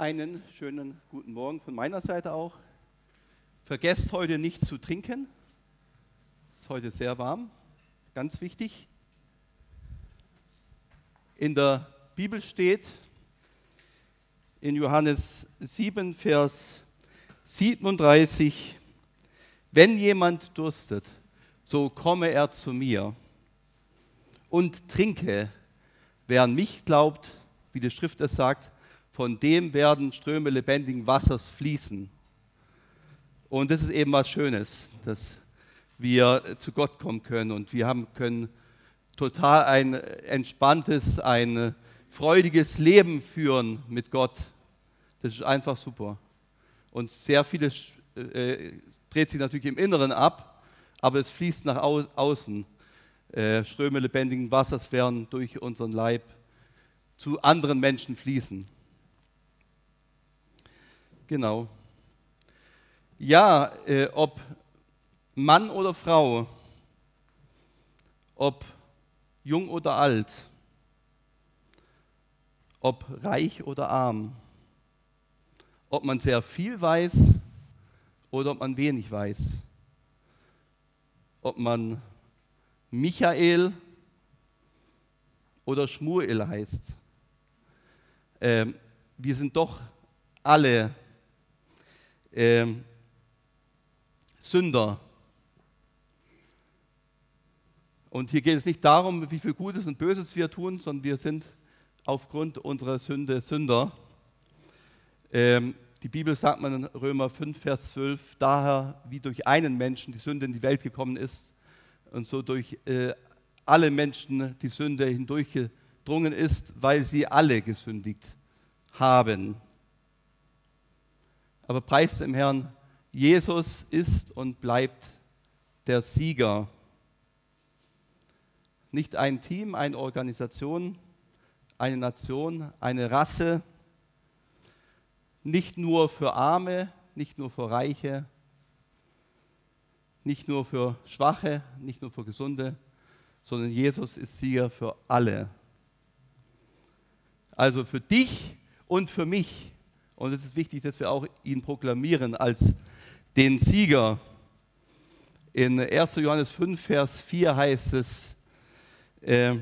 Einen schönen guten Morgen von meiner Seite auch. Vergesst heute nicht zu trinken. Es ist heute sehr warm, ganz wichtig. In der Bibel steht in Johannes 7, Vers 37, wenn jemand durstet, so komme er zu mir und trinke. Wer an mich glaubt, wie die Schrift es sagt, von dem werden Ströme lebendigen Wassers fließen. Und das ist eben was Schönes, dass wir zu Gott kommen können und wir haben können total ein entspanntes, ein freudiges Leben führen mit Gott. Das ist einfach super. Und sehr vieles äh, dreht sich natürlich im Inneren ab, aber es fließt nach au außen. Äh, Ströme lebendigen Wassers werden durch unseren Leib zu anderen Menschen fließen. Genau. Ja, äh, ob Mann oder Frau, ob jung oder alt, ob reich oder arm, ob man sehr viel weiß oder ob man wenig weiß, ob man Michael oder Schmuel heißt. Ähm, wir sind doch alle ähm, Sünder. Und hier geht es nicht darum, wie viel Gutes und Böses wir tun, sondern wir sind aufgrund unserer Sünde Sünder. Ähm, die Bibel sagt man in Römer 5, Vers 12, daher wie durch einen Menschen die Sünde in die Welt gekommen ist und so durch äh, alle Menschen die Sünde hindurchgedrungen ist, weil sie alle gesündigt haben. Aber preis dem Herrn, Jesus ist und bleibt der Sieger. Nicht ein Team, eine Organisation, eine Nation, eine Rasse, nicht nur für Arme, nicht nur für Reiche, nicht nur für Schwache, nicht nur für Gesunde, sondern Jesus ist Sieger für alle. Also für dich und für mich. Und es ist wichtig, dass wir auch ihn proklamieren als den Sieger. In 1. Johannes 5, Vers 4 heißt es, äh,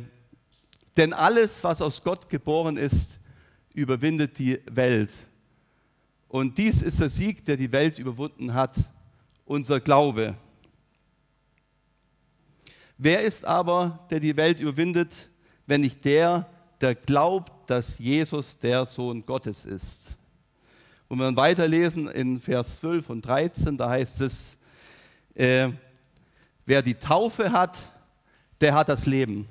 denn alles, was aus Gott geboren ist, überwindet die Welt. Und dies ist der Sieg, der die Welt überwunden hat, unser Glaube. Wer ist aber, der die Welt überwindet, wenn nicht der, der glaubt, dass Jesus der Sohn Gottes ist? Und wenn wir weiterlesen in Vers 12 und 13, da heißt es, äh, wer die Taufe hat, der hat das Leben.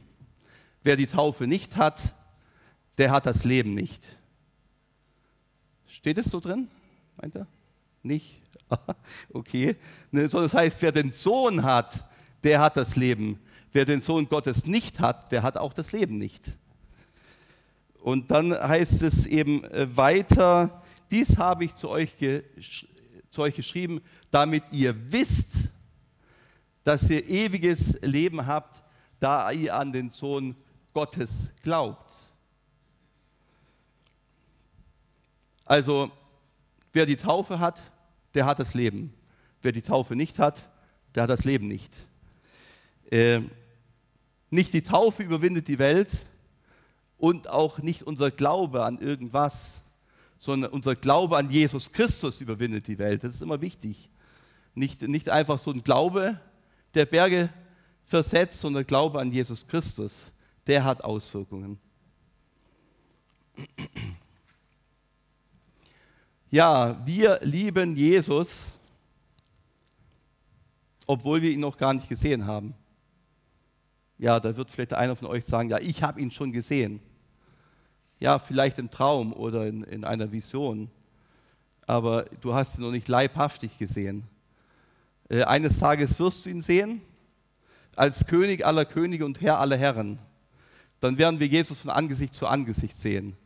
Wer die Taufe nicht hat, der hat das Leben nicht. Steht es so drin? Meint er? Nicht? okay. Ne, sondern das heißt, wer den Sohn hat, der hat das Leben. Wer den Sohn Gottes nicht hat, der hat auch das Leben nicht. Und dann heißt es eben äh, weiter, dies habe ich zu euch, zu euch geschrieben, damit ihr wisst, dass ihr ewiges Leben habt, da ihr an den Sohn Gottes glaubt. Also, wer die Taufe hat, der hat das Leben. Wer die Taufe nicht hat, der hat das Leben nicht. Äh, nicht die Taufe überwindet die Welt und auch nicht unser Glaube an irgendwas sondern unser Glaube an Jesus Christus überwindet die Welt. Das ist immer wichtig. Nicht, nicht einfach so ein Glaube, der Berge versetzt, sondern Glaube an Jesus Christus, der hat Auswirkungen. Ja, wir lieben Jesus, obwohl wir ihn noch gar nicht gesehen haben. Ja, da wird vielleicht einer von euch sagen, ja, ich habe ihn schon gesehen ja, vielleicht im Traum oder in, in einer Vision, aber du hast ihn noch nicht leibhaftig gesehen. Äh, eines Tages wirst du ihn sehen, als König aller Könige und Herr aller Herren. Dann werden wir Jesus von Angesicht zu Angesicht sehen.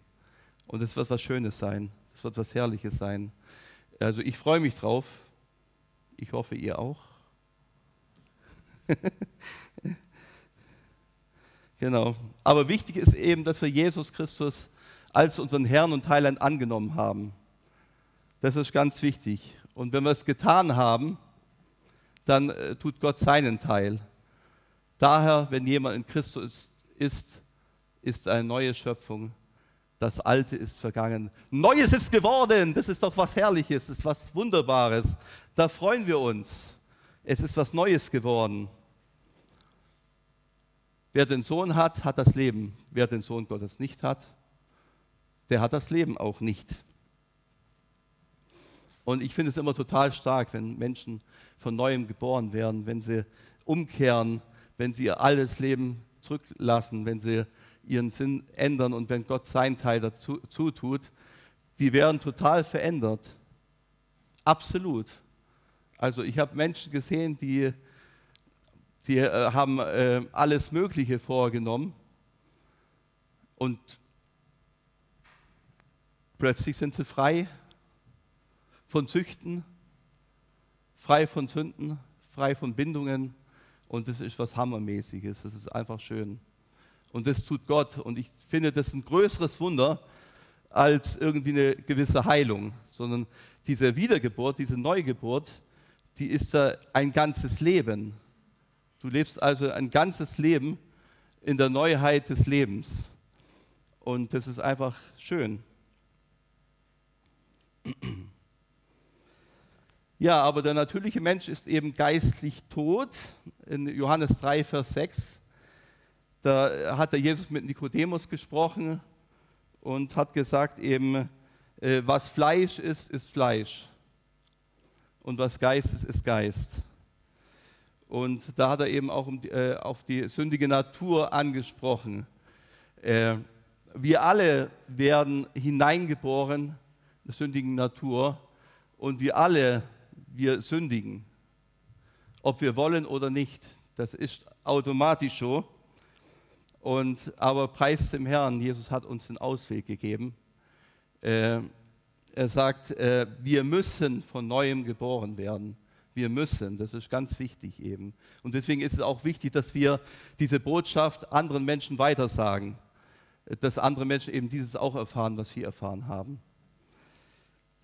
Und es wird was Schönes sein. Es wird was Herrliches sein. Also ich freue mich drauf. Ich hoffe, ihr auch. Genau. Aber wichtig ist eben, dass wir Jesus Christus als unseren Herrn und Heiland angenommen haben. Das ist ganz wichtig. Und wenn wir es getan haben, dann äh, tut Gott seinen Teil. Daher, wenn jemand in Christus ist, ist eine neue Schöpfung. Das Alte ist vergangen. Neues ist geworden. Das ist doch was Herrliches, das ist was Wunderbares. Da freuen wir uns. Es ist was Neues geworden. Wer den Sohn hat, hat das Leben. Wer den Sohn Gottes nicht hat, der hat das Leben auch nicht. Und ich finde es immer total stark, wenn Menschen von neuem geboren werden, wenn sie umkehren, wenn sie ihr altes Leben zurücklassen, wenn sie ihren Sinn ändern und wenn Gott seinen Teil dazu tut, die werden total verändert. Absolut. Also ich habe Menschen gesehen, die, die äh, haben äh, alles Mögliche vorgenommen und plötzlich sind sie frei von Süchten, frei von Sünden, frei von Bindungen. Und das ist was Hammermäßiges. Das ist einfach schön. Und das tut Gott. Und ich finde, das ist ein größeres Wunder als irgendwie eine gewisse Heilung, sondern diese Wiedergeburt, diese Neugeburt, die ist da ein ganzes Leben. Du lebst also ein ganzes Leben in der Neuheit des Lebens. Und das ist einfach schön. Ja, aber der natürliche Mensch ist eben geistlich tot. In Johannes 3, Vers 6, da hat der Jesus mit Nikodemus gesprochen und hat gesagt eben, äh, was Fleisch ist, ist Fleisch. Und was Geist ist, ist Geist. Und da hat er eben auch äh, auf die sündige Natur angesprochen. Äh, wir alle werden hineingeboren in der sündigen Natur und wir alle wir sündigen, ob wir wollen oder nicht. Das ist automatisch so. Und, aber preis dem Herrn, Jesus hat uns den Ausweg gegeben. Äh, er sagt, äh, wir müssen von neuem geboren werden. Wir müssen, das ist ganz wichtig eben. Und deswegen ist es auch wichtig, dass wir diese Botschaft anderen Menschen weitersagen, dass andere Menschen eben dieses auch erfahren, was wir erfahren haben.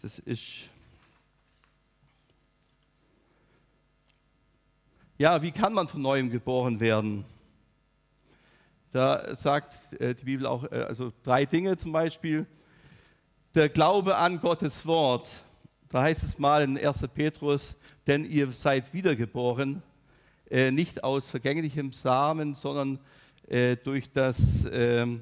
Das ist Ja, wie kann man von neuem geboren werden? Da sagt äh, die Bibel auch äh, also drei Dinge zum Beispiel. Der Glaube an Gottes Wort. Da heißt es mal in 1. Petrus, denn ihr seid wiedergeboren, äh, nicht aus vergänglichem Samen, sondern durch das ähm,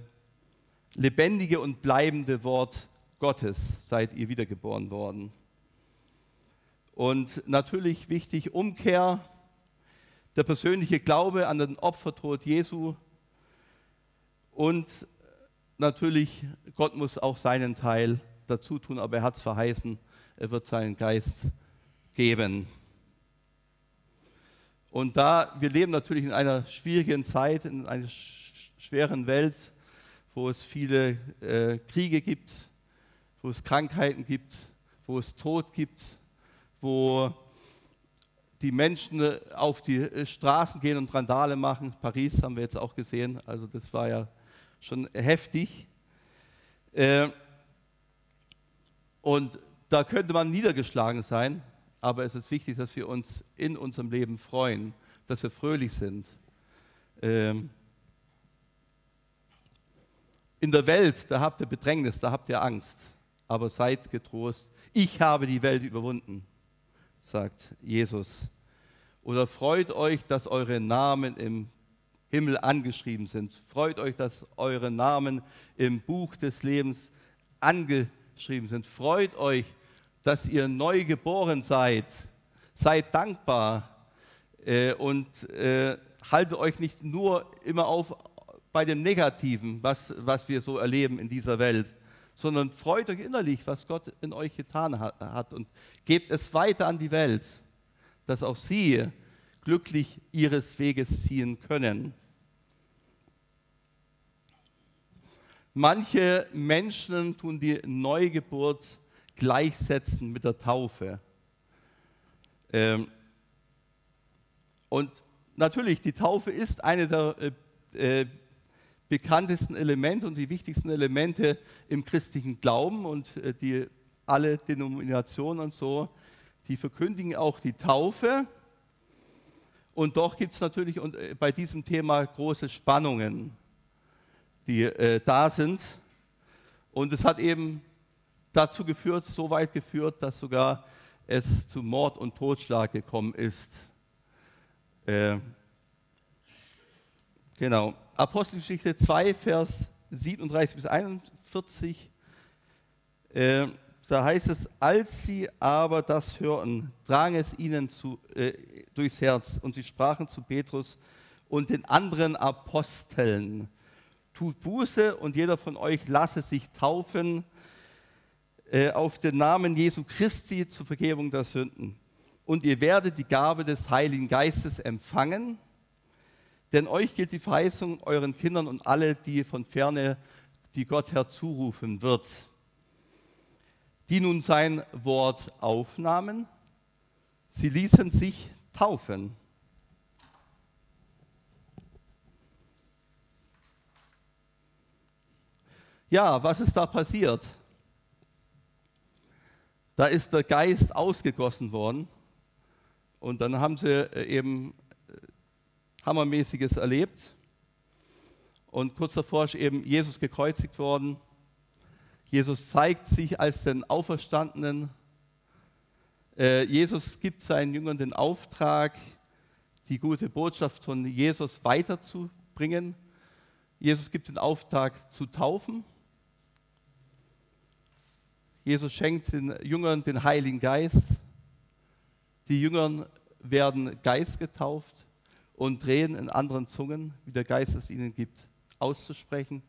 lebendige und bleibende Wort Gottes seid ihr wiedergeboren worden. Und natürlich wichtig, Umkehr, der persönliche Glaube an den Opfertod Jesu und natürlich, Gott muss auch seinen Teil dazu tun, aber er hat es verheißen, er wird seinen Geist geben. Und da, wir leben natürlich in einer schwierigen Zeit, in einer schweren Welt, wo es viele äh, Kriege gibt, wo es Krankheiten gibt, wo es Tod gibt, wo die Menschen äh, auf die äh, Straßen gehen und Randale machen. Paris haben wir jetzt auch gesehen, also das war ja schon heftig. Äh, und da könnte man niedergeschlagen sein, aber es ist wichtig, dass wir uns in unserem Leben freuen, dass wir fröhlich sind. Ähm, in der Welt, da habt ihr Bedrängnis, da habt ihr Angst, aber seid getrost. Ich habe die Welt überwunden sagt Jesus. Oder freut euch, dass eure Namen im Himmel angeschrieben sind. Freut euch, dass eure Namen im Buch des Lebens angeschrieben sind. Freut euch, dass ihr neu geboren seid. Seid dankbar äh, und äh, haltet euch nicht nur immer auf bei dem Negativen, was, was wir so erleben in dieser Welt, sondern freut euch innerlich, was Gott in euch getan hat und gebt es weiter an die Welt, dass auch sie glücklich ihres Weges ziehen können. Manche Menschen tun die Neugeburt gleichsetzen mit der Taufe. Ähm, und natürlich, die Taufe ist eine der äh, äh, bekanntesten Elemente und die wichtigsten Elemente im christlichen Glauben und äh, die alle Denominationen und so, die verkündigen auch die Taufe. Und doch gibt es natürlich äh, bei diesem Thema große Spannungen, die äh, da sind. Und es hat eben dazu geführt, so weit geführt, dass sogar es zu Mord und Totschlag gekommen ist. Äh, genau. Apostelgeschichte 2, Vers 37 bis 41. Äh, da heißt es, als sie aber das hörten, drang es ihnen zu, äh, durchs Herz und sie sprachen zu Petrus und den anderen Aposteln, tut Buße und jeder von euch lasse sich taufen äh, auf den Namen Jesu Christi zur Vergebung der Sünden. Und ihr werdet die Gabe des Heiligen Geistes empfangen, denn euch gilt die Verheißung euren Kindern und alle, die von ferne, die Gott herzurufen wird. Die nun sein Wort aufnahmen, sie ließen sich taufen. Ja, was ist da passiert? Da ist der Geist ausgegossen worden und dann haben sie äh, eben äh, Hammermäßiges erlebt. Und kurz davor ist eben Jesus gekreuzigt worden. Jesus zeigt sich als den Auferstandenen. Äh, Jesus gibt seinen Jüngern den Auftrag, die gute Botschaft von Jesus weiterzubringen. Jesus gibt den Auftrag zu taufen. Jesus schenkt den Jüngern den Heiligen Geist. Die Jüngern werden Geist getauft und drehen in anderen Zungen, wie der Geist es ihnen gibt, auszusprechen.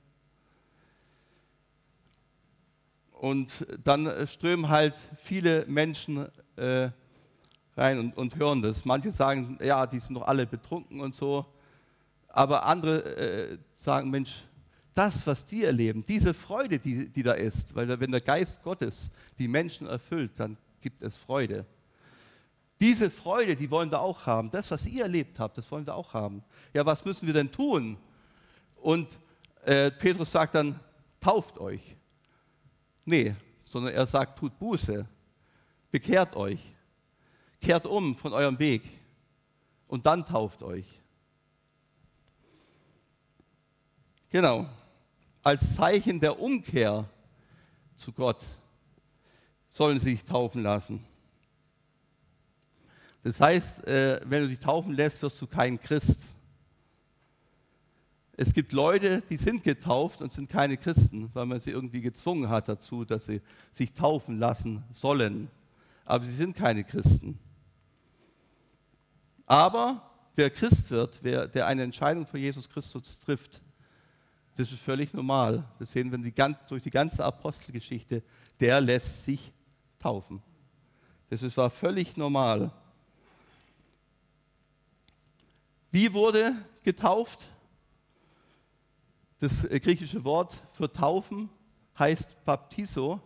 Und dann strömen halt viele Menschen äh, rein und, und, hören das. Manche sagen, ja, die sind doch alle betrunken und so. Aber andere äh, sagen, Mensch, das, was die erleben, diese Freude, die, die da ist, weil wenn der Geist Gottes die Menschen erfüllt, dann gibt es Freude. Diese Freude, die wollen wir auch haben. Das, was ihr erlebt habt, das wollen wir auch haben. Ja, was müssen wir denn tun? Und äh, Petrus sagt dann, tauft euch. Nee, sondern er sagt, tut Buße, bekehrt euch, kehrt um von eurem Weg und dann tauft euch. Genau als Zeichen der Umkehr zu Gott sollen sie sich taufen lassen. Das heißt, äh, wenn du dich taufen lässt, wirst du kein Christ. Es gibt Leute, die sind getauft und sind keine Christen, weil man sie irgendwie gezwungen hat dazu, dass sie sich taufen lassen sollen. Aber sie sind keine Christen. Aber wer Christ wird, wer, der eine Entscheidung für Jesus Christus trifft, das ist völlig normal. Das sehen wir die, durch die ganze Apostelgeschichte. Der lässt sich taufen. Das ist, war völlig normal. Wie wurde getauft? Das äh, griechische Wort für taufen heißt Baptiso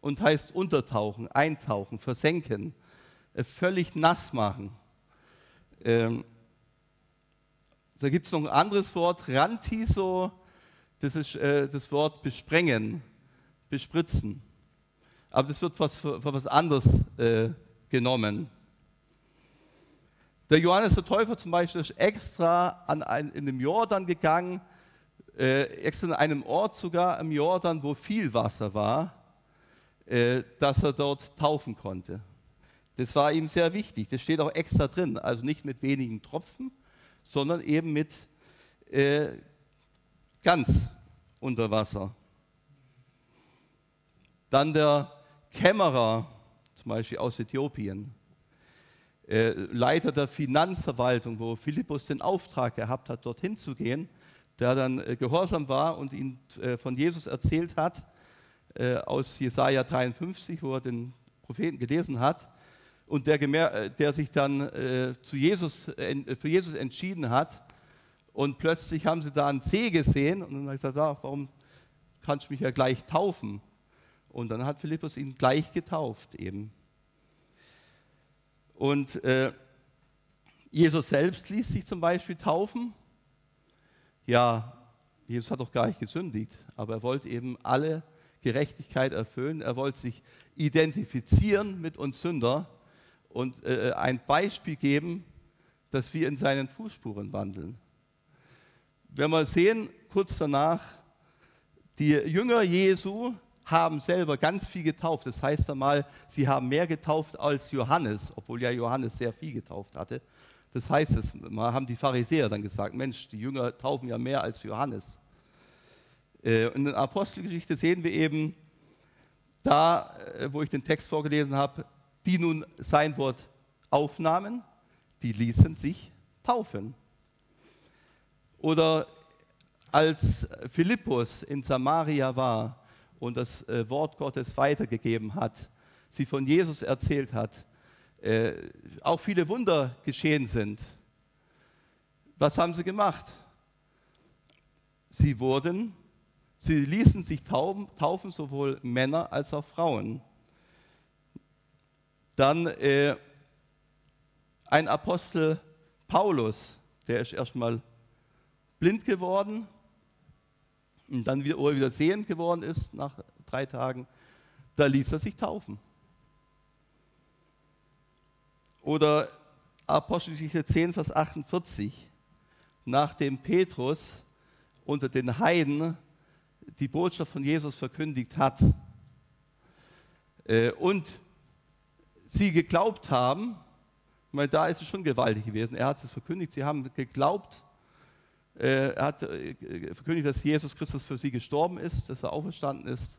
und heißt untertauchen, eintauchen, versenken, äh, völlig nass machen. Ähm, da gibt es noch ein anderes Wort, Rantiso, das ist äh, das Wort besprengen, bespritzen. Aber das wird was für, was anderes äh, genommen. Der Johannes der Täufer zum Beispiel ist extra an ein, in den Jordan gegangen, äh, extra an einem Ort sogar im Jordan, wo viel Wasser war, äh, dass er dort taufen konnte. Das war ihm sehr wichtig. Das steht auch extra drin. Also nicht mit wenigen Tropfen, sondern eben mit äh, ganz unter Wasser. Dann der Kämmerer, zum Beispiel aus Äthiopien, äh, Leiter der Finanzverwaltung, wo Philippus den Auftrag gehabt hat, dorthin zu gehen, der dann äh, gehorsam war und ihn äh, von Jesus erzählt hat, äh, aus Jesaja 53, wo er den Propheten gelesen hat und der, äh, der sich dann äh, zu Jesus, äh, für Jesus entschieden hat. Und plötzlich haben sie da einen See gesehen und dann hat er gesagt, ah, warum kannst du mich ja gleich taufen? Und dann hat Philippus ihn gleich getauft eben. Und äh, Jesus selbst ließ sich zum Beispiel taufen. Ja, Jesus hat doch gar nicht gesündigt, aber er wollte eben alle Gerechtigkeit erfüllen. Er wollte sich identifizieren mit uns Sünder und äh, ein Beispiel geben, dass wir in seinen Fußspuren wandeln. Wenn wir sehen, kurz danach, die Jünger Jesu haben selber ganz viel getauft. Das heißt einmal, sie haben mehr getauft als Johannes, obwohl ja Johannes sehr viel getauft hatte. Das heißt, es haben die Pharisäer dann gesagt, Mensch, die Jünger taufen ja mehr als Johannes. Äh, in der Apostelgeschichte sehen wir eben, da, äh, wo ich den Text vorgelesen habe, die nun sein Wort aufnahmen, die ließen sich taufen. Oder als Philippus in Samaria war und das äh, Wort Gottes weitergegeben hat, sie von Jesus erzählt hat, auch viele Wunder geschehen sind. Was haben sie gemacht? Sie wurden Sie ließen sich taufen sowohl Männer als auch Frauen. Dann äh, ein Apostel Paulus, der ist erstmal blind geworden und dann wieder, wieder sehend geworden ist nach drei Tagen. Da ließ er sich taufen. Oder Apostelgeschichte 10, Vers 48, nachdem Petrus unter den Heiden die Botschaft von Jesus verkündigt hat äh, und sie geglaubt haben, ich meine, da ist es schon gewaltig gewesen. Er hat es verkündigt, sie haben geglaubt, äh, er hat äh, verkündigt, dass Jesus Christus für sie gestorben ist, dass er auferstanden ist.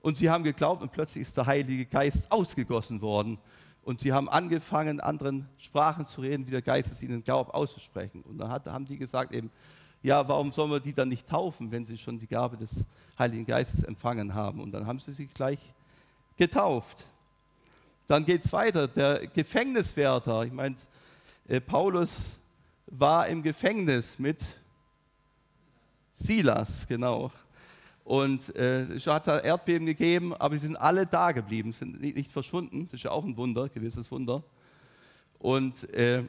Und sie haben geglaubt und plötzlich ist der Heilige Geist ausgegossen worden. Und sie haben angefangen, anderen Sprachen zu reden, wie der Geist es ihnen glaubt, auszusprechen. Und dann hat, haben die gesagt eben, ja, warum sollen wir die dann nicht taufen, wenn sie schon die Gabe des Heiligen Geistes empfangen haben? Und dann haben sie sie gleich getauft. Dann geht es weiter, der Gefängniswärter, ich meine, äh, Paulus war im Gefängnis mit Silas, genau. Und äh, es hat da Erdbeben gegeben, aber sie sind alle da geblieben, sind nicht, nicht verschwunden. Das ist ja auch ein Wunder, gewisses Wunder. Und äh,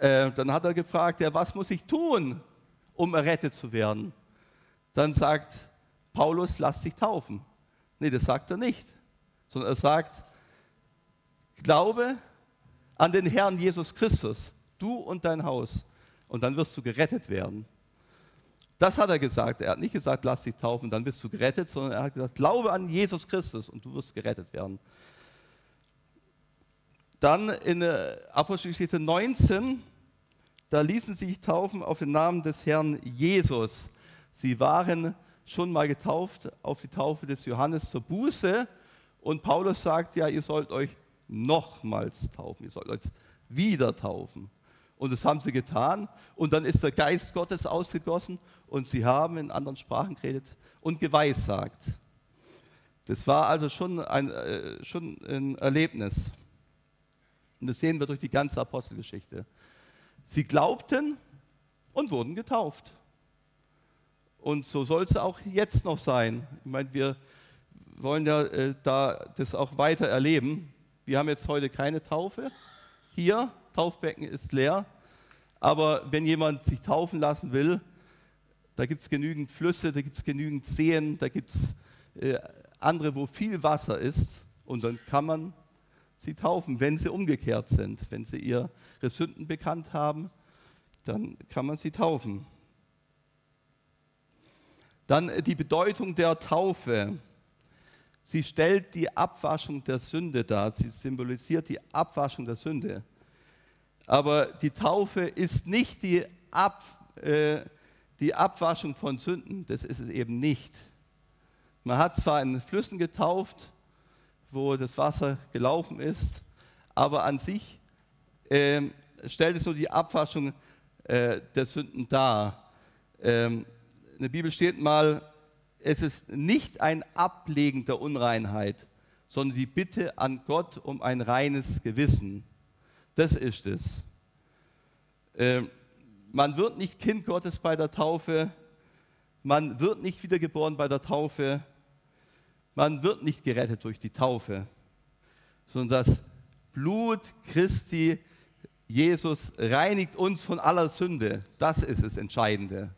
äh, dann hat er gefragt, ja, was muss ich tun, um errettet zu werden? Dann sagt Paulus, lass dich taufen. Nee, das sagt er nicht, sondern er sagt, glaube an den Herrn Jesus Christus, du und dein Haus, und dann wirst du gerettet werden. Das hat er gesagt. Er hat nicht gesagt, lass dich taufen, dann bist du gerettet, sondern er hat gesagt, glaube an Jesus Christus und du wirst gerettet werden. Dann in Apostelgeschichte 19 da ließen sie sich taufen auf den Namen des Herrn Jesus. Sie waren schon mal getauft auf die Taufe des Johannes zur Buße. Und Paulus sagt, ja, ihr sollt euch nochmals taufen, ihr sollt euch wieder taufen. Und das haben sie getan. Und dann ist der Geist Gottes ausgegossen und sie haben in anderen Sprachen geredet und geweissagt. Das war also schon ein, äh, schon ein Erlebnis. Und das sehen wir durch die ganze Apostelgeschichte. Sie glaubten und wurden getauft. Und so soll es auch jetzt noch sein. Ich meine, wir wollen ja äh, da das auch weiter erleben. Wir haben jetzt heute keine Taufe hier. Taufbecken ist leer. Aber wenn jemand sich taufen lassen will, da gibt es genügend Flüsse, da gibt es genügend Seen, da gibt es äh, andere, wo viel Wasser ist. Und dann kann man sie taufen, wenn sie umgekehrt sind. Wenn sie ihre Sünden bekannt haben, dann kann man sie taufen. Dann äh, die Bedeutung der Taufe. Sie stellt die Abwaschung der Sünde dar. Sie symbolisiert die Abwaschung der Sünde. Aber die Taufe ist nicht die, Ab, äh, die Abwaschung von Sünden. Das ist es eben nicht. Man hat zwar in Flüssen getauft, wo das Wasser gelaufen ist. Aber an sich äh, stellt es nur die Abwaschung äh, der Sünden dar. Ähm, in der Bibel steht mal, es ist nicht ein Ablegen der Unreinheit, sondern die Bitte an Gott um ein reines Gewissen. Das ist es. Ähm, man wird nicht Kind Gottes bei der Taufe, man wird nicht wiedergeboren bei der Taufe, man wird nicht gerettet durch die Taufe, sondern das Blut Christi, Jesus, reinigt uns von aller Sünde. Das ist das Entscheidende.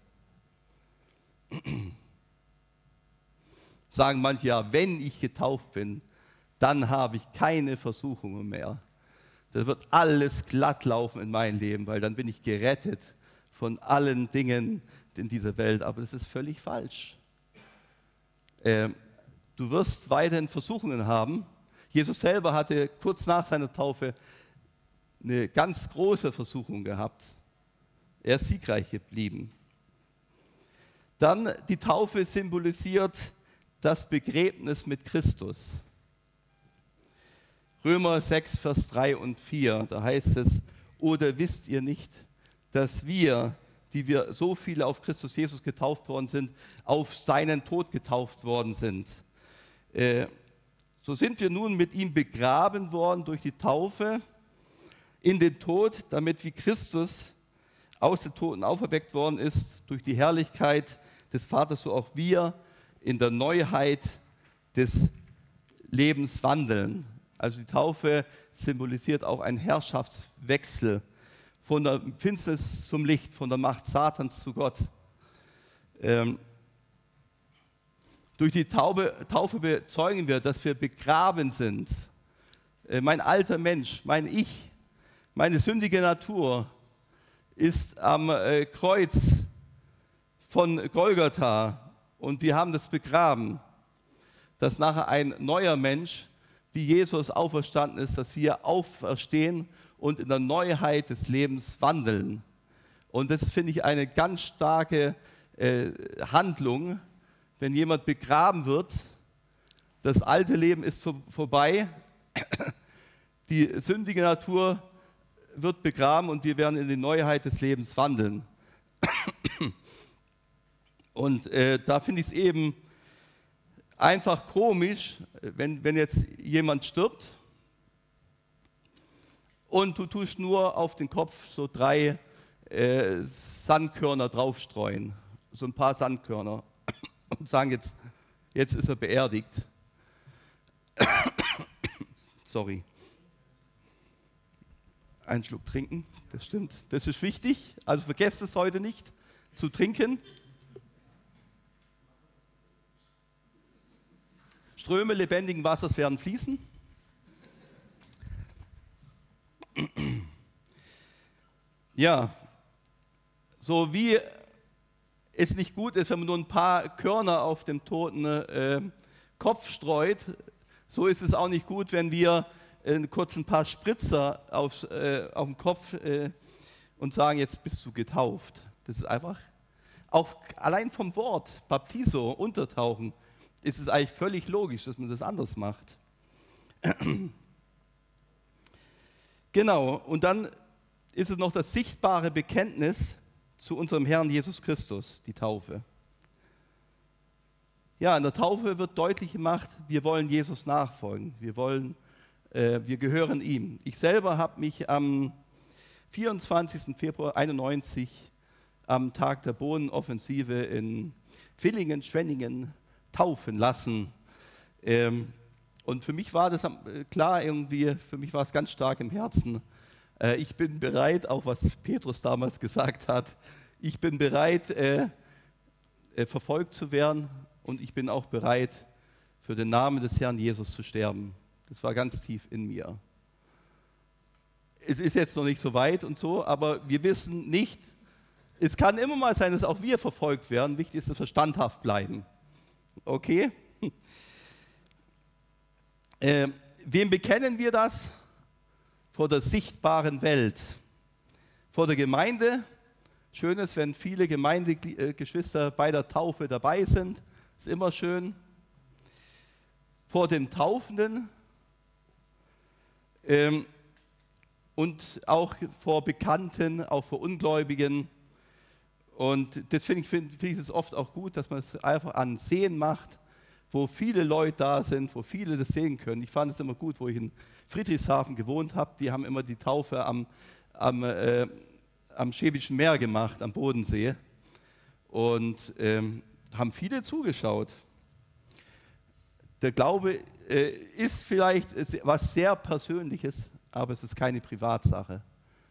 Sagen manche ja, wenn ich getauft bin, dann habe ich keine Versuchungen mehr. Da wird alles glatt laufen in meinem Leben, weil dann bin ich gerettet von allen Dingen in dieser Welt. Aber das ist völlig falsch. Äh, du wirst weiterhin Versuchungen haben. Jesus selber hatte kurz nach seiner Taufe eine ganz große Versuchung gehabt. Er ist siegreich geblieben. Dann die Taufe symbolisiert das Begräbnis mit Christus. Römer 6, Vers 3 und 4, da heißt es, oder wisst ihr nicht, dass wir, die wir so viele auf Christus Jesus getauft worden sind, auf seinen Tod getauft worden sind. Äh, so sind wir nun mit ihm begraben worden durch die Taufe in den Tod, damit wie Christus aus den Toten auferweckt worden ist durch die Herrlichkeit des Vaters, so auch wir in der Neuheit des Lebens wandeln. Also die Taufe symbolisiert auch einen Herrschaftswechsel von der Finsternis zum Licht, von der Macht Satans zu Gott. Ähm, durch die Taube, Taufe bezeugen wir, dass wir begraben sind. Äh, mein alter Mensch, mein Ich, meine sündige Natur ist am äh, Kreuz von Golgatha und wir haben das begraben, dass nachher ein neuer Mensch, wie Jesus auferstanden ist, dass wir auferstehen und in der Neuheit des Lebens wandeln. Und das finde ich eine ganz starke äh, Handlung, wenn jemand begraben wird. Das alte Leben ist vor, vorbei, die sündige Natur wird begraben und wir werden in die Neuheit des Lebens wandeln. Und äh, da finde ich es eben einfach komisch, wenn, wenn jetzt jemand stirbt und du tust nur auf den Kopf so drei äh, Sandkörner draufstreuen, so ein paar Sandkörner und sagen jetzt, jetzt ist er beerdigt. Sorry. Einen Schluck trinken, das stimmt. Das ist wichtig, also vergesst es heute nicht zu trinken. Ströme lebendigen Wassers werden fließen. Ja, so wie es nicht gut ist, wenn man nur ein paar Körner auf dem toten äh, Kopf streut, so ist es auch nicht gut, wenn wir äh, kurz ein paar Spritzer auf, äh, auf den Kopf äh, und sagen, jetzt bist du getauft. Das ist einfach, auch allein vom Wort, Baptiso, untertauchen, ist es eigentlich völlig logisch, dass man das anders macht. genau, und dann ist es noch das sichtbare Bekenntnis zu unserem Herrn Jesus Christus, die Taufe. Ja, in der Taufe wird deutlich gemacht, wir wollen Jesus nachfolgen, wir, wollen, äh, wir gehören ihm. Ich selber habe mich am 24. Februar 91 am Tag der Bodenoffensive in Villingen, Schwenningen taufen lassen. Ähm, und für mich war das äh, klar irgendwie, für mich war es ganz stark im Herzen. Äh, ich bin bereit, auch was Petrus damals gesagt hat, ich bin bereit, äh, verfolgt zu werden und ich bin auch bereit, für den Namen des Herrn Jesus zu sterben. Das war ganz tief in mir. Es ist jetzt noch nicht so weit und so, aber wir wissen nicht, es kann immer mal sein, dass auch wir verfolgt werden. Wichtig ist, dass wir standhaft bleiben. Okay? Äh, wem bekennen wir das? Vor der sichtbaren Welt. Vor der Gemeinde. Schön ist, wenn viele Gemeindegeschwister bei der Taufe dabei sind. Ist immer schön. Vor dem Taufenden. Ähm, und auch vor Bekannten, auch vor Ungläubigen. Und das finde ich, find, find ich das oft auch gut, dass man es einfach an Seen macht, wo viele Leute da sind, wo viele das sehen können. Ich fand es immer gut, wo ich in Friedrichshafen gewohnt habe. Die haben immer die Taufe am, am, äh, am Schwäbischen Meer gemacht, am Bodensee. Und ähm, haben viele zugeschaut. Der Glaube äh, ist vielleicht was sehr Persönliches, aber es ist keine Privatsache,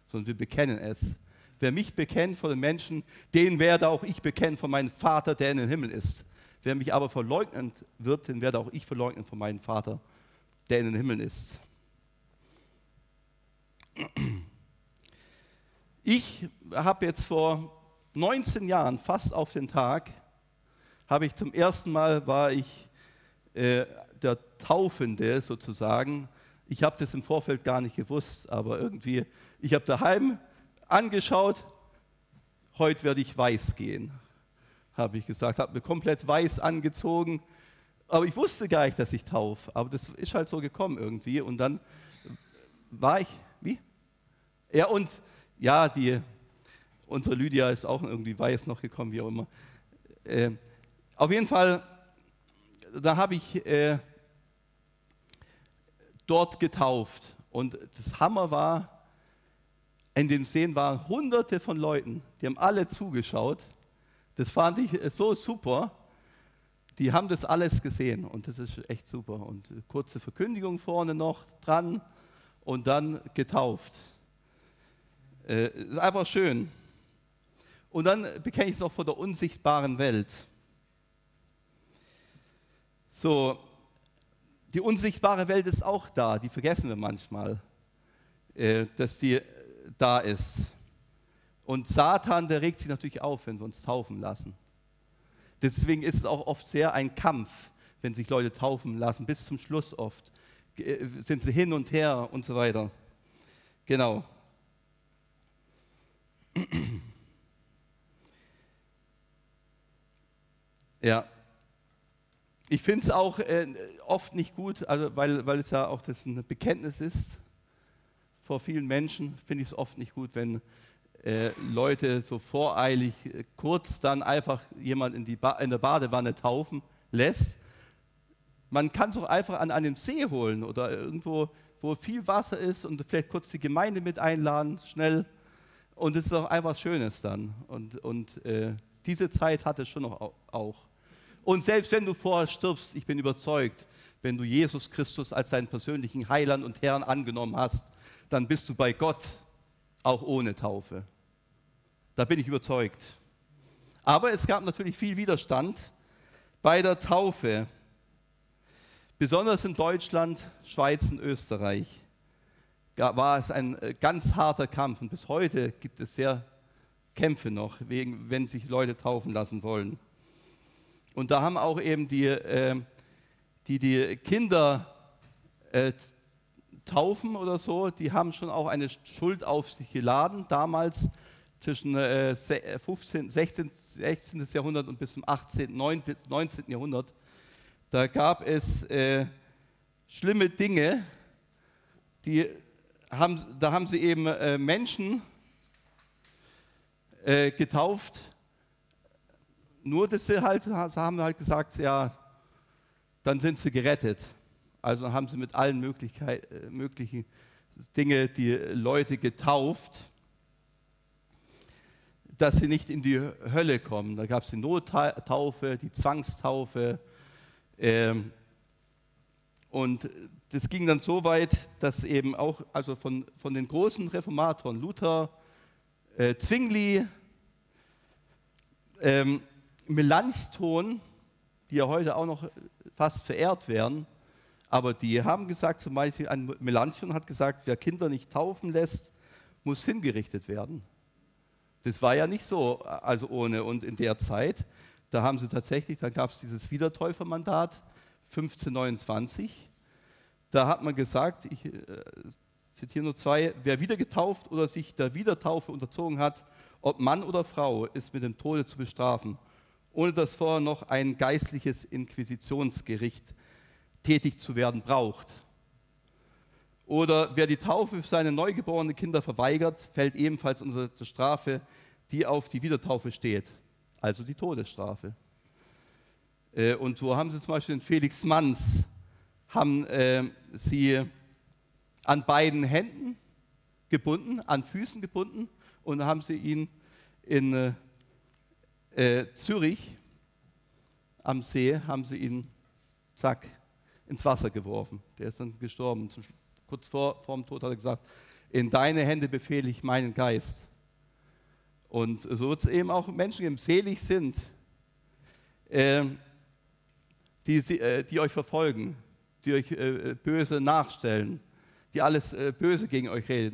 sondern wir bekennen es. Wer mich bekennt vor den Menschen, den werde auch ich bekennen von meinem Vater, der in den Himmel ist. Wer mich aber verleugnen wird, den werde auch ich verleugnen von meinem Vater, der in den Himmeln ist. Ich habe jetzt vor 19 Jahren, fast auf den Tag, habe ich zum ersten Mal, war ich äh, der Taufende sozusagen. Ich habe das im Vorfeld gar nicht gewusst, aber irgendwie, ich habe daheim angeschaut, heute werde ich weiß gehen, habe ich gesagt, habe mir komplett weiß angezogen, aber ich wusste gar nicht, dass ich taufe, aber das ist halt so gekommen irgendwie und dann war ich, wie? Ja und, ja, die, unsere Lydia ist auch irgendwie weiß noch gekommen, wie auch immer. Äh, auf jeden Fall, da habe ich äh, dort getauft. Und das Hammer war, in dem Seen waren hunderte von Leuten, die haben alle zugeschaut. Das fand ich so super. Die haben das alles gesehen und das ist echt super. Und kurze Verkündigung vorne noch dran und dann getauft. Äh, ist einfach schön. Und dann bekenne ich es auch vor der unsichtbaren Welt. So, die unsichtbare Welt ist auch da, die vergessen wir manchmal, äh, dass sie da ist. Und Satan, der regt sich natürlich auf, wenn wir uns taufen lassen. Deswegen ist es auch oft sehr ein Kampf, wenn sich Leute taufen lassen, bis zum Schluss oft. Äh, sind sie hin und her und so weiter. Genau. Ja. Ich finde es auch äh, oft nicht gut, also weil, weil es ja auch das ein Bekenntnis ist vor vielen Menschen, finde ich es oft nicht gut, wenn äh, Leute so voreilig äh, kurz dann einfach jemand in, die in der Badewanne taufen lässt. Man kann es auch einfach an einem See holen oder irgendwo, wo viel Wasser ist und vielleicht kurz die Gemeinde mit einladen, schnell. Und es ist auch einfach Schönes dann. Und, und äh, diese Zeit hat es schon noch auch. Und selbst wenn du vorher stirbst, ich bin überzeugt, wenn du Jesus Christus als deinen persönlichen Heiland und Herrn angenommen hast, dann bist du bei Gott auch ohne Taufe. Da bin ich überzeugt. Aber es gab natürlich viel Widerstand bei der Taufe, besonders in Deutschland, Schweiz und Österreich war es ein äh, ganz harter Kampf und bis heute gibt es sehr Kämpfe noch, wenn sich Leute taufen lassen wollen. Und da haben auch eben die, äh, die, die Kinder äh, taufen oder so, die haben schon auch eine Schuld auf sich geladen, damals zwischen äh, 15, 16, 16. Jahrhundert und bis zum 18., 19, 19. Jahrhundert. Da gab es äh, schlimme Dinge, die haben, da haben sie eben äh, Menschen äh, getauft, nur, dass sie halt, haben halt gesagt, ja, dann sind sie gerettet. Also haben sie mit allen äh, möglichen Dingen die Leute getauft, dass sie nicht in die Hölle kommen. Da gab es die Nottaufe, die Zwangstaufe. Ähm, und das ging dann so weit, dass eben auch also von, von den großen Reformatoren, Luther, äh, Zwingli, ähm, Melanchthon, die ja heute auch noch fast verehrt werden, aber die haben gesagt, zum Beispiel ein Melanchthon hat gesagt, wer Kinder nicht taufen lässt, muss hingerichtet werden. Das war ja nicht so, also ohne. Und in der Zeit, da haben sie tatsächlich, da gab es dieses Wiedertäufermandat 1529. Da hat man gesagt, ich äh, zitiere nur zwei, wer wieder getauft oder sich der Wiedertaufe unterzogen hat, ob Mann oder Frau, ist mit dem Tode zu bestrafen ohne dass vorher noch ein geistliches Inquisitionsgericht tätig zu werden braucht. Oder wer die Taufe für seine neugeborenen Kinder verweigert, fällt ebenfalls unter der Strafe, die auf die Wiedertaufe steht, also die Todesstrafe. Äh, und so haben sie zum Beispiel den Felix Manns, haben äh, sie an beiden Händen gebunden, an Füßen gebunden und haben sie ihn in äh, äh, Zürich am See haben sie ihn, zack, ins Wasser geworfen. Der ist dann gestorben. Zum, kurz vor, vor dem Tod hat er gesagt, in deine Hände befehle ich meinen Geist. Und so wird es eben auch Menschen geben, selig sind. Äh, die, äh, die euch verfolgen, die euch äh, böse nachstellen, die alles äh, Böse gegen euch äh,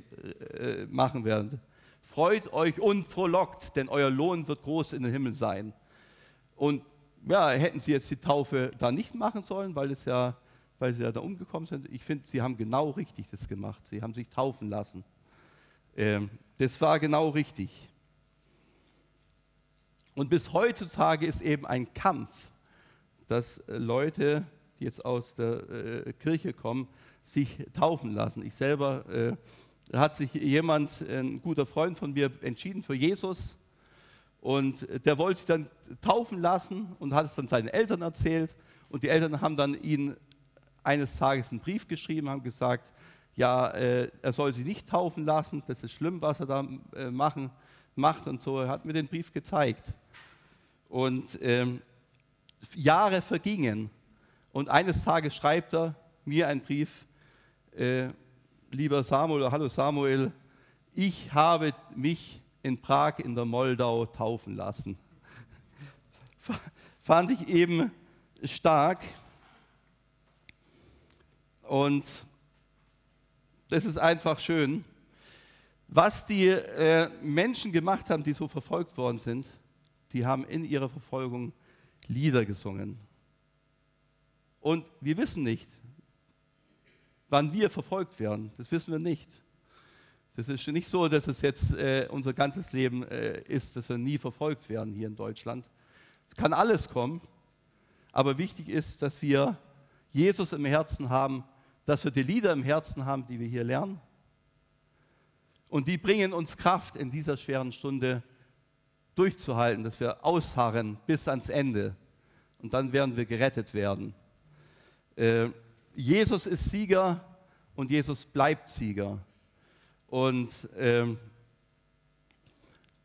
machen werden. Freut euch und frohlockt, denn euer Lohn wird groß in den Himmel sein. Und ja, hätten sie jetzt die Taufe da nicht machen sollen, weil, es ja, weil sie ja da umgekommen sind. Ich finde, sie haben genau richtig das gemacht. Sie haben sich taufen lassen. Ähm, das war genau richtig. Und bis heutzutage ist eben ein Kampf, dass äh, Leute, die jetzt aus der äh, Kirche kommen, sich taufen lassen. Ich selber äh, hat sich jemand, ein guter Freund von mir, entschieden für Jesus und der wollte sich dann taufen lassen und hat es dann seinen Eltern erzählt und die Eltern haben dann ihn eines Tages einen Brief geschrieben, haben gesagt, ja, äh, er soll sie nicht taufen lassen, das ist schlimm, was er da äh, machen, macht und so. Er hat mir den Brief gezeigt. Und ähm, Jahre vergingen und eines Tages schreibt er mir einen Brief, äh, lieber Samuel, hallo Samuel, ich habe mich in Prag in der Moldau taufen lassen. Fand ich eben stark. Und das ist einfach schön. Was die äh, Menschen gemacht haben, die so verfolgt worden sind, die haben in ihrer Verfolgung Lieder gesungen. Und wir wissen nicht, wann wir verfolgt werden. Das wissen wir nicht. Das ist nicht so, dass es jetzt äh, unser ganzes Leben äh, ist, dass wir nie verfolgt werden hier in Deutschland. Es kann alles kommen, aber wichtig ist, dass wir Jesus im Herzen haben, dass wir die Lieder im Herzen haben, die wir hier lernen. Und die bringen uns Kraft in dieser schweren Stunde durchzuhalten, dass wir ausharren bis ans Ende. Und dann werden wir gerettet werden. Äh, Jesus ist Sieger und Jesus bleibt Sieger. Und ähm,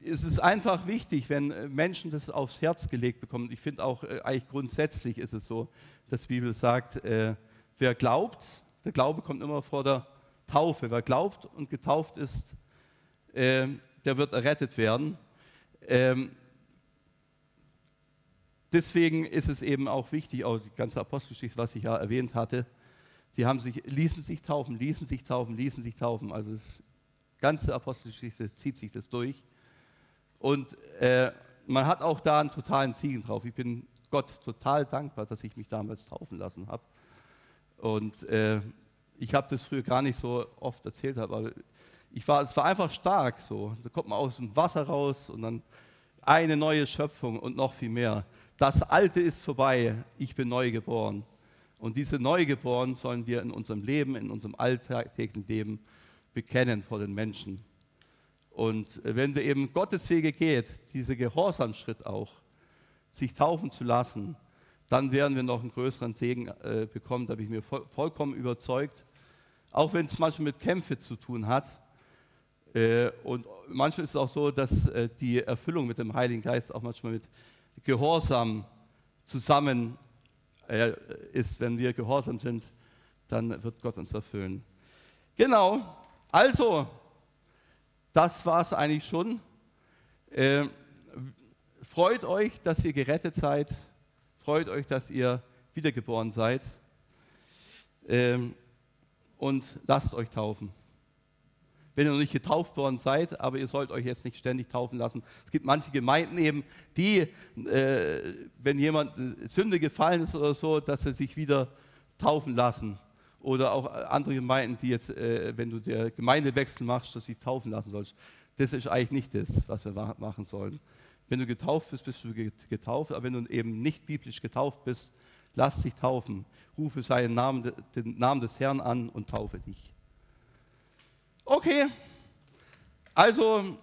es ist einfach wichtig, wenn Menschen das aufs Herz gelegt bekommen. Ich finde auch, äh, eigentlich grundsätzlich ist es so, dass die Bibel sagt, äh, wer glaubt, der Glaube kommt immer vor der Taufe. Wer glaubt und getauft ist, äh, der wird errettet werden. Ähm, deswegen ist es eben auch wichtig, auch die ganze Apostelgeschichte, was ich ja erwähnt hatte, die haben sich, ließen sich taufen, ließen sich taufen, ließen sich taufen. Also das ganze Apostelgeschichte zieht sich das durch. Und äh, man hat auch da einen totalen Ziegen drauf. Ich bin Gott total dankbar, dass ich mich damals taufen lassen habe. Und äh, ich habe das früher gar nicht so oft erzählt, aber ich war, es war einfach stark so. Da kommt man aus dem Wasser raus und dann eine neue Schöpfung und noch viel mehr. Das Alte ist vorbei, ich bin neu geboren. Und diese Neugeboren sollen wir in unserem Leben, in unserem alltäglichen Leben bekennen vor den Menschen. Und wenn wir eben Gottes Wege geht, dieser Gehorsamschritt auch, sich taufen zu lassen, dann werden wir noch einen größeren Segen äh, bekommen, da bin ich mir voll, vollkommen überzeugt. Auch wenn es manchmal mit Kämpfen zu tun hat. Äh, und manchmal ist es auch so, dass äh, die Erfüllung mit dem Heiligen Geist auch manchmal mit Gehorsam zusammen äh, ist, wenn wir gehorsam sind, dann wird Gott uns erfüllen. Genau, also, das war es eigentlich schon. Äh, freut euch, dass ihr gerettet seid. Freut euch, dass ihr wiedergeboren seid. Ähm, und lasst euch taufen. Wenn ihr noch nicht getauft worden seid, aber ihr sollt euch jetzt nicht ständig taufen lassen. Es gibt manche Gemeinden eben, die, äh, wenn jemand Sünde gefallen ist oder so, dass sie sich wieder taufen lassen. Oder auch andere Gemeinden, die jetzt, äh, wenn du der Gemeindewechsel machst, dass du dich taufen lassen sollst. Das ist eigentlich nicht das, was wir machen sollen. Wenn du getauft bist, bist du getauft, aber wenn du eben nicht biblisch getauft bist, lass dich taufen. Rufe seinen Namen, den Namen des Herrn an und taufe dich. Okay, also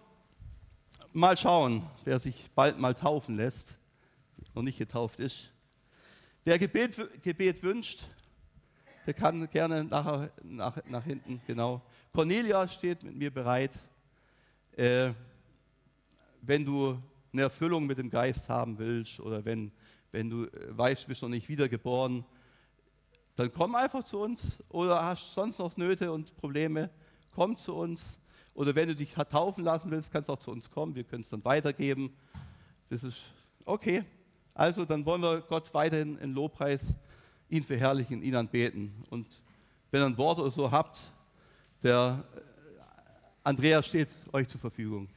mal schauen, wer sich bald mal taufen lässt, noch nicht getauft ist. Wer Gebet, Gebet wünscht, der kann gerne nachher, nach, nach hinten, genau. Cornelia steht mit mir bereit. Äh, wenn du eine Erfüllung mit dem Geist haben willst oder wenn, wenn du äh, weißt, du bist noch nicht wiedergeboren, dann komm einfach zu uns oder hast sonst noch Nöte und Probleme, komm zu uns. Oder wenn du dich taufen lassen willst, kannst du auch zu uns kommen. Wir können es dann weitergeben. Das ist okay. Also dann wollen wir Gott weiterhin in Lobpreis, ihn verherrlichen, ihn anbeten. Und wenn ihr ein Wort oder so habt, der Andrea steht euch zur Verfügung.